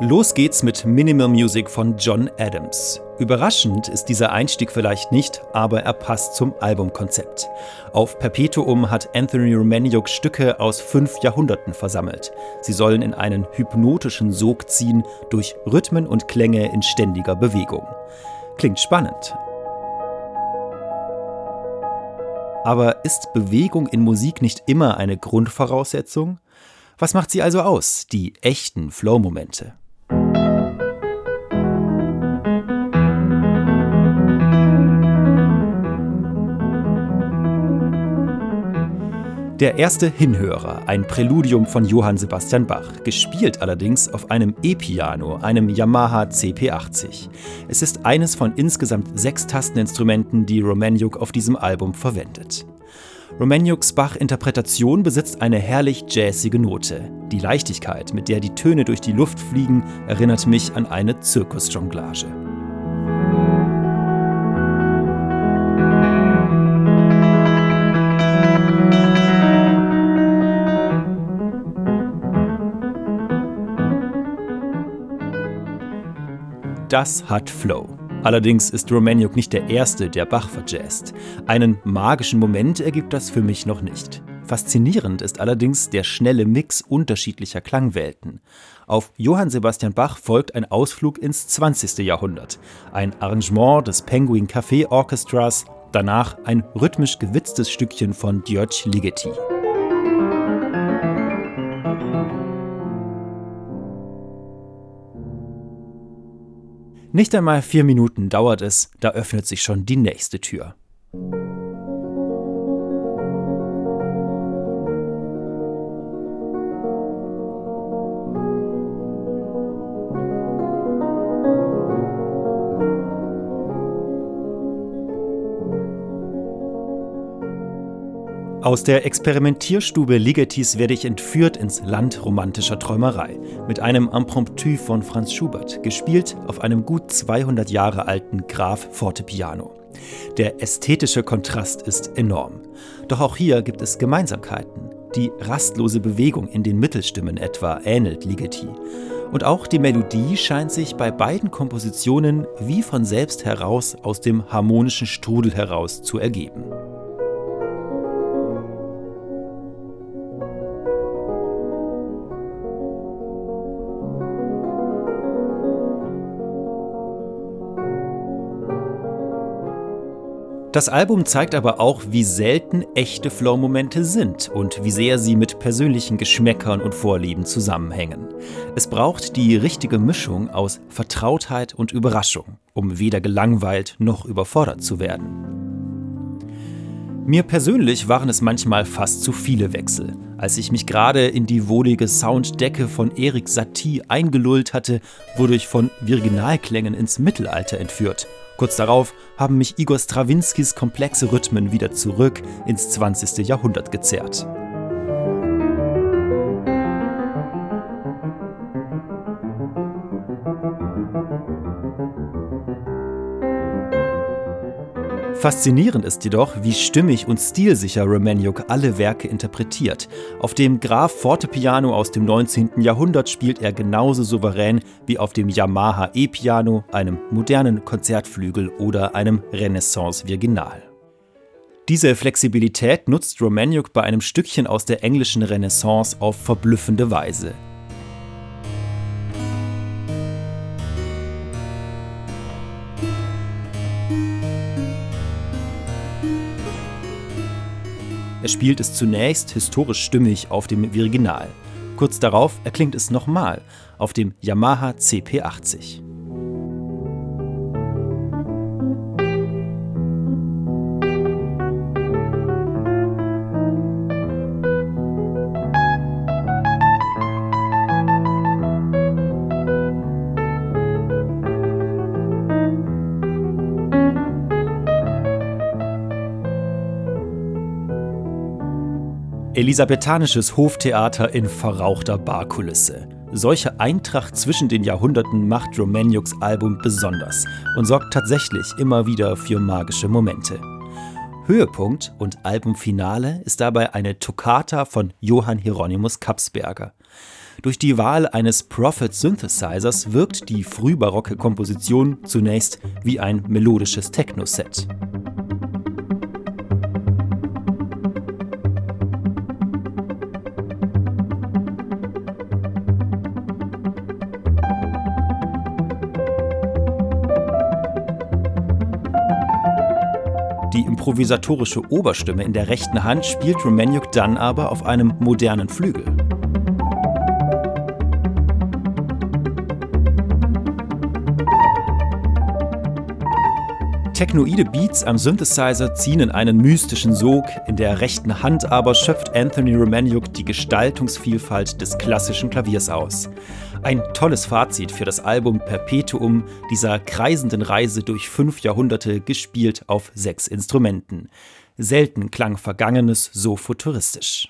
Los geht's mit Minimal Music von John Adams. Überraschend ist dieser Einstieg vielleicht nicht, aber er passt zum Albumkonzept. Auf Perpetuum hat Anthony Romaniuk Stücke aus fünf Jahrhunderten versammelt. Sie sollen in einen hypnotischen Sog ziehen durch Rhythmen und Klänge in ständiger Bewegung. Klingt spannend. Aber ist Bewegung in Musik nicht immer eine Grundvoraussetzung? Was macht sie also aus, die echten Flow-Momente? Der erste Hinhörer, ein Präludium von Johann Sebastian Bach, gespielt allerdings auf einem E-Piano, einem Yamaha CP80. Es ist eines von insgesamt sechs Tasteninstrumenten, die Romaniuk auf diesem Album verwendet. Romaniuks Bach-Interpretation besitzt eine herrlich jazzige Note. Die Leichtigkeit, mit der die Töne durch die Luft fliegen, erinnert mich an eine Zirkusjonglage. Das hat Flow. Allerdings ist Romaniuk nicht der Erste, der Bach verjazzt. Einen magischen Moment ergibt das für mich noch nicht. Faszinierend ist allerdings der schnelle Mix unterschiedlicher Klangwelten. Auf Johann Sebastian Bach folgt ein Ausflug ins 20. Jahrhundert, ein Arrangement des Penguin Café Orchestras, danach ein rhythmisch gewitztes Stückchen von György Ligeti. Nicht einmal vier Minuten dauert es, da öffnet sich schon die nächste Tür. Aus der Experimentierstube Ligetis werde ich entführt ins Land romantischer Träumerei mit einem Impromptu von Franz Schubert, gespielt auf einem gut 200 Jahre alten Graf Fortepiano. Der ästhetische Kontrast ist enorm. Doch auch hier gibt es Gemeinsamkeiten. Die rastlose Bewegung in den Mittelstimmen etwa ähnelt Ligeti. Und auch die Melodie scheint sich bei beiden Kompositionen wie von selbst heraus aus dem harmonischen Strudel heraus zu ergeben. Das Album zeigt aber auch, wie selten echte Flow-Momente sind und wie sehr sie mit persönlichen Geschmäckern und Vorlieben zusammenhängen. Es braucht die richtige Mischung aus Vertrautheit und Überraschung, um weder gelangweilt noch überfordert zu werden. Mir persönlich waren es manchmal fast zu viele Wechsel. Als ich mich gerade in die wohlige Sounddecke von Erik Satie eingelullt hatte, wurde ich von Virginalklängen ins Mittelalter entführt Kurz darauf haben mich Igor Strawinskys komplexe Rhythmen wieder zurück ins 20. Jahrhundert gezerrt. Faszinierend ist jedoch, wie stimmig und stilsicher Romaniuk alle Werke interpretiert. Auf dem Graf Fortepiano aus dem 19. Jahrhundert spielt er genauso souverän wie auf dem Yamaha E-Piano, einem modernen Konzertflügel oder einem Renaissance-Virginal. Diese Flexibilität nutzt Romaniuk bei einem Stückchen aus der englischen Renaissance auf verblüffende Weise. Er spielt es zunächst historisch stimmig auf dem Virginal. Kurz darauf erklingt es nochmal auf dem Yamaha CP80. Elisabethanisches Hoftheater in verrauchter Barkulisse. Solche Eintracht zwischen den Jahrhunderten macht Romaniuks Album besonders und sorgt tatsächlich immer wieder für magische Momente. Höhepunkt und Albumfinale ist dabei eine Toccata von Johann Hieronymus Kapsberger. Durch die Wahl eines Prophet Synthesizers wirkt die frühbarocke Komposition zunächst wie ein melodisches Techno-Set. Improvisatorische Oberstimme in der rechten Hand spielt Romaniuk dann aber auf einem modernen Flügel. Technoide Beats am Synthesizer ziehen in einen mystischen Sog, in der rechten Hand aber schöpft Anthony Romaniuk die Gestaltungsvielfalt des klassischen Klaviers aus. Ein tolles Fazit für das Album Perpetuum, dieser kreisenden Reise durch fünf Jahrhunderte, gespielt auf sechs Instrumenten. Selten klang Vergangenes so futuristisch.